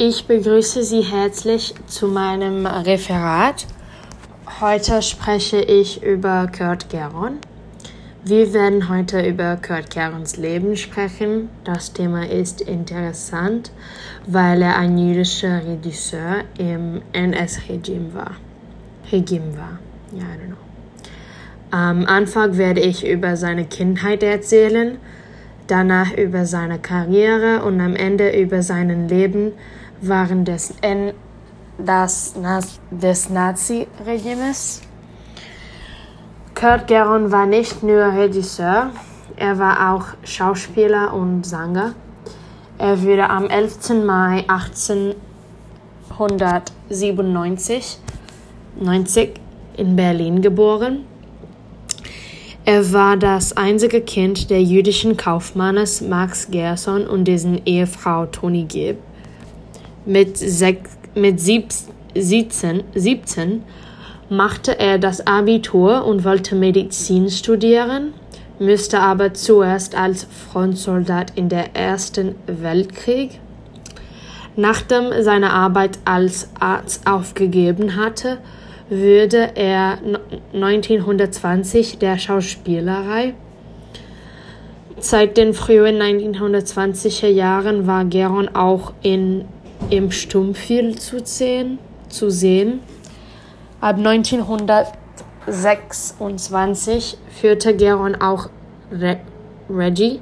Ich begrüße Sie herzlich zu meinem Referat. Heute spreche ich über Kurt Geron. Wir werden heute über Kurt Gerons Leben sprechen. Das Thema ist interessant, weil er ein jüdischer Regisseur im NS-Regime war. Regime war. Ja, I don't know. Am Anfang werde ich über seine Kindheit erzählen, danach über seine Karriere und am Ende über sein Leben während des, N das, des Nazi-Regimes. Kurt Geron war nicht nur Regisseur, er war auch Schauspieler und Sänger. Er wurde am 11. Mai 1897 90 in Berlin geboren. Er war das einzige Kind der jüdischen Kaufmannes Max Gerson und dessen Ehefrau Toni Gibb. Mit, mit 17, 17 machte er das Abitur und wollte Medizin studieren, müsste aber zuerst als Frontsoldat in der Ersten Weltkrieg. Nachdem seine Arbeit als Arzt aufgegeben hatte, würde er 1920 der Schauspielerei. Seit den frühen 1920er Jahren war Geron auch in, im Stummfilm zu sehen, zu sehen. Ab 1926 führte Geron auch Re Reggie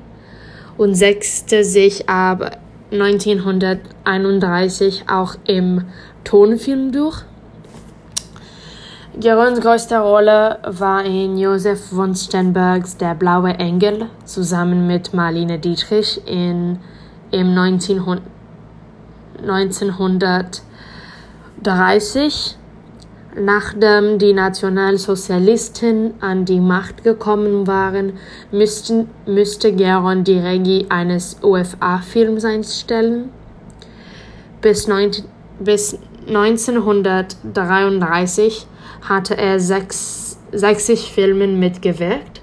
und setzte sich ab 1931 auch im Tonfilm durch. Gerons größte Rolle war in Josef von Sternbergs Der blaue Engel zusammen mit Marlene Dietrich in, im 1900, 1930. Nachdem die Nationalsozialisten an die Macht gekommen waren, müssten, müsste Geron die Regie eines UFA-Films einstellen. Bis, 19, bis 1933 hatte er sechs, 60 Filmen mitgewirkt.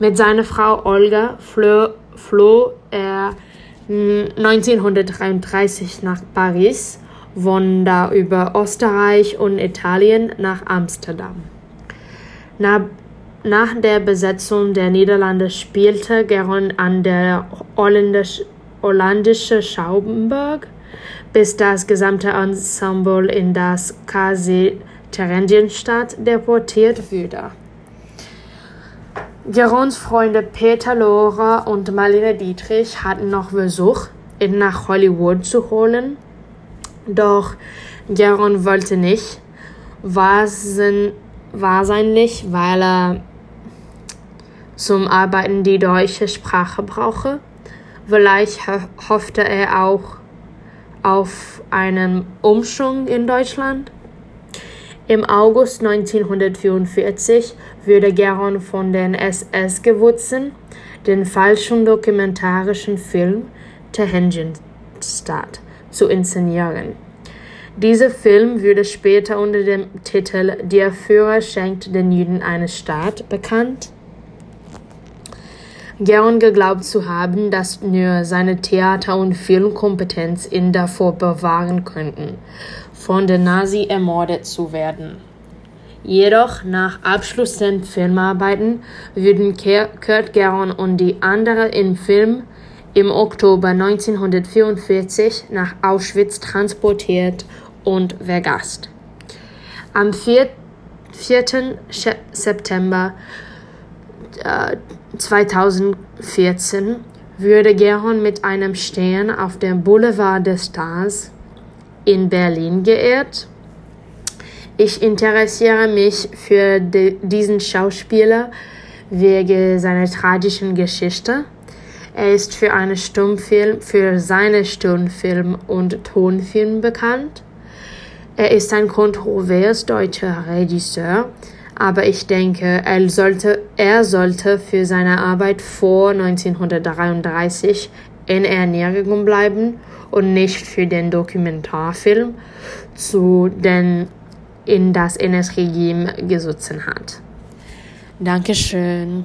Mit seiner Frau Olga floh, floh er 1933 nach Paris, von da über Österreich und Italien nach Amsterdam. Nach, nach der Besetzung der Niederlande spielte Geron an der holländischen Schauenburg, bis das gesamte Ensemble in das KZ Theresienstadt deportiert wurde. Gerons Freunde Peter Lora und Marlene Dietrich hatten noch Versuch, ihn nach Hollywood zu holen, doch Geron wollte nicht, wahrscheinlich weil er zum Arbeiten die deutsche Sprache brauche. Vielleicht hoffte er auch auf einen Umschwung in Deutschland. Im August 1944 wurde Geron von den SS gewurzelt, den falschen dokumentarischen Film Theresienstadt zu inszenieren. Dieser Film wurde später unter dem Titel Der Führer schenkt den Juden eine Stadt bekannt. Geron geglaubt zu haben, dass nur seine Theater- und Filmkompetenz ihn davor bewahren könnten, von den Nazi ermordet zu werden. Jedoch nach Abschluss der Filmarbeiten würden Kurt Geron und die anderen im Film im Oktober 1944 nach Auschwitz transportiert und vergast. Am 4. 4. September äh, 2014 wurde Geron mit einem Stern auf dem Boulevard des Stars in Berlin geehrt. Ich interessiere mich für diesen Schauspieler wegen seiner tragischen Geschichte. Er ist für, eine Stummfilm, für seine Stummfilm- und Tonfilm bekannt. Er ist ein kontrovers deutscher Regisseur, aber ich denke, er sollte, er sollte für seine Arbeit vor 1933 in Ernährung bleiben und nicht für den Dokumentarfilm, zu den in das NS-Regime gesetzt hat. Dankeschön.